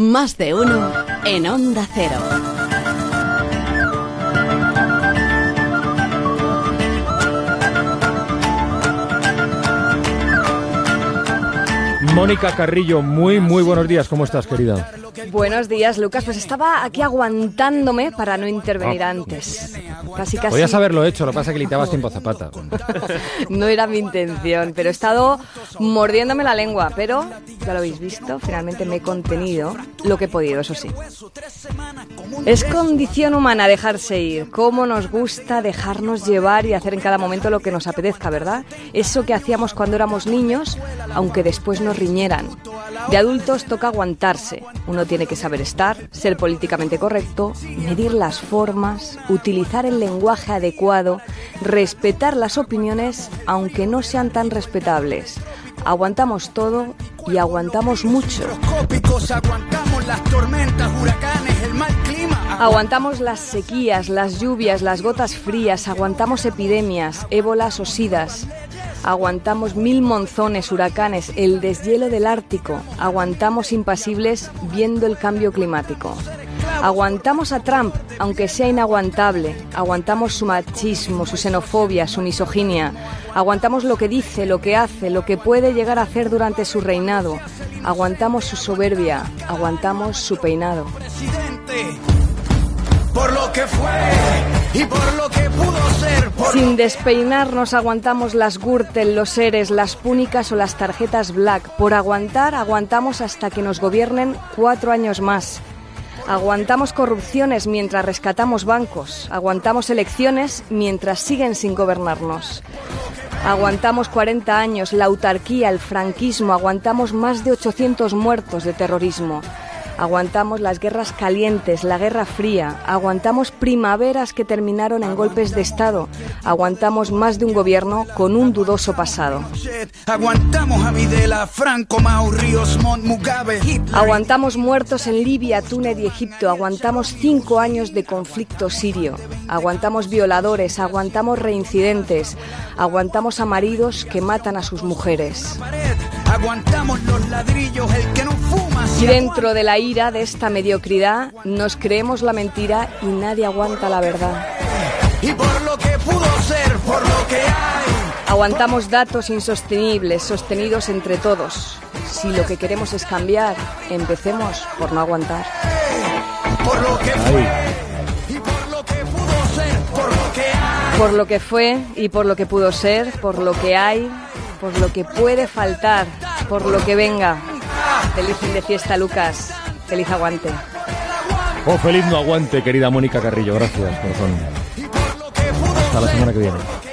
Más de uno en Onda Cero. Mónica Carrillo, muy, muy buenos días. ¿Cómo estás, querida? Buenos días, Lucas. Pues estaba aquí aguantándome para no intervenir antes. Casi, casi. Podías haberlo hecho, lo que pasa es que le dabas tiempo a Zapata. No era mi intención, pero he estado mordiéndome la lengua. Pero, ya lo habéis visto, finalmente me he contenido lo que he podido, eso sí. Es condición humana dejarse ir. Cómo nos gusta dejarnos llevar y hacer en cada momento lo que nos apetezca, ¿verdad? Eso que hacíamos cuando éramos niños, aunque después nos riñeran. De adultos toca aguantarse. Uno tiene que saber estar, ser políticamente correcto, medir las formas, utilizar el lenguaje adecuado, respetar las opiniones, aunque no sean tan respetables. Aguantamos todo y aguantamos mucho. Microscópicos, aguantamos las tormentas, huracanes, el mal clima. Aguantamos las sequías, las lluvias, las gotas frías, aguantamos epidemias, ébolas o sidas. Aguantamos mil monzones, huracanes, el deshielo del Ártico. Aguantamos impasibles viendo el cambio climático. Aguantamos a Trump, aunque sea inaguantable. Aguantamos su machismo, su xenofobia, su misoginia. Aguantamos lo que dice, lo que hace, lo que puede llegar a hacer durante su reinado. Aguantamos su soberbia. Aguantamos su peinado. Presidente, por lo que fue y por lo que pudo ser. Por Sin despeinarnos aguantamos las Gürtel, los Eres, las púnicas o las tarjetas Black. Por aguantar, aguantamos hasta que nos gobiernen cuatro años más. Aguantamos corrupciones mientras rescatamos bancos. Aguantamos elecciones mientras siguen sin gobernarnos. Aguantamos 40 años, la autarquía, el franquismo. Aguantamos más de 800 muertos de terrorismo. Aguantamos las guerras calientes, la guerra fría. Aguantamos primaveras que terminaron en golpes de Estado. Aguantamos más de un gobierno con un dudoso pasado. shit. Aguantamos a Videla, Franco, Mau, Ríos, Montt, Mugabe, Hitler. Aguantamos muertos en Libia, Túnez y Egipto. Aguantamos cinco años de conflicto sirio. Aguantamos violadores, aguantamos reincidentes. Aguantamos a maridos que matan a sus mujeres. Aguantamos los ladrillos, el que no fuma. Y dentro de la ira de esta mediocridad nos creemos la mentira y nadie aguanta la verdad. aguanta. Y por lo que pudo ser, por lo que hay. Aguantamos datos insostenibles, sostenidos entre todos. Si lo que queremos es cambiar, empecemos por no aguantar. Por lo que fue y por lo que pudo ser, por lo que hay. Por lo que fue y por lo que pudo ser, por lo que hay, por lo que puede faltar, por lo que venga. Feliz fin de fiesta, Lucas. Feliz aguante. Oh, feliz no aguante, querida Mónica Carrillo. Gracias, corazón. Hasta la semana que viene.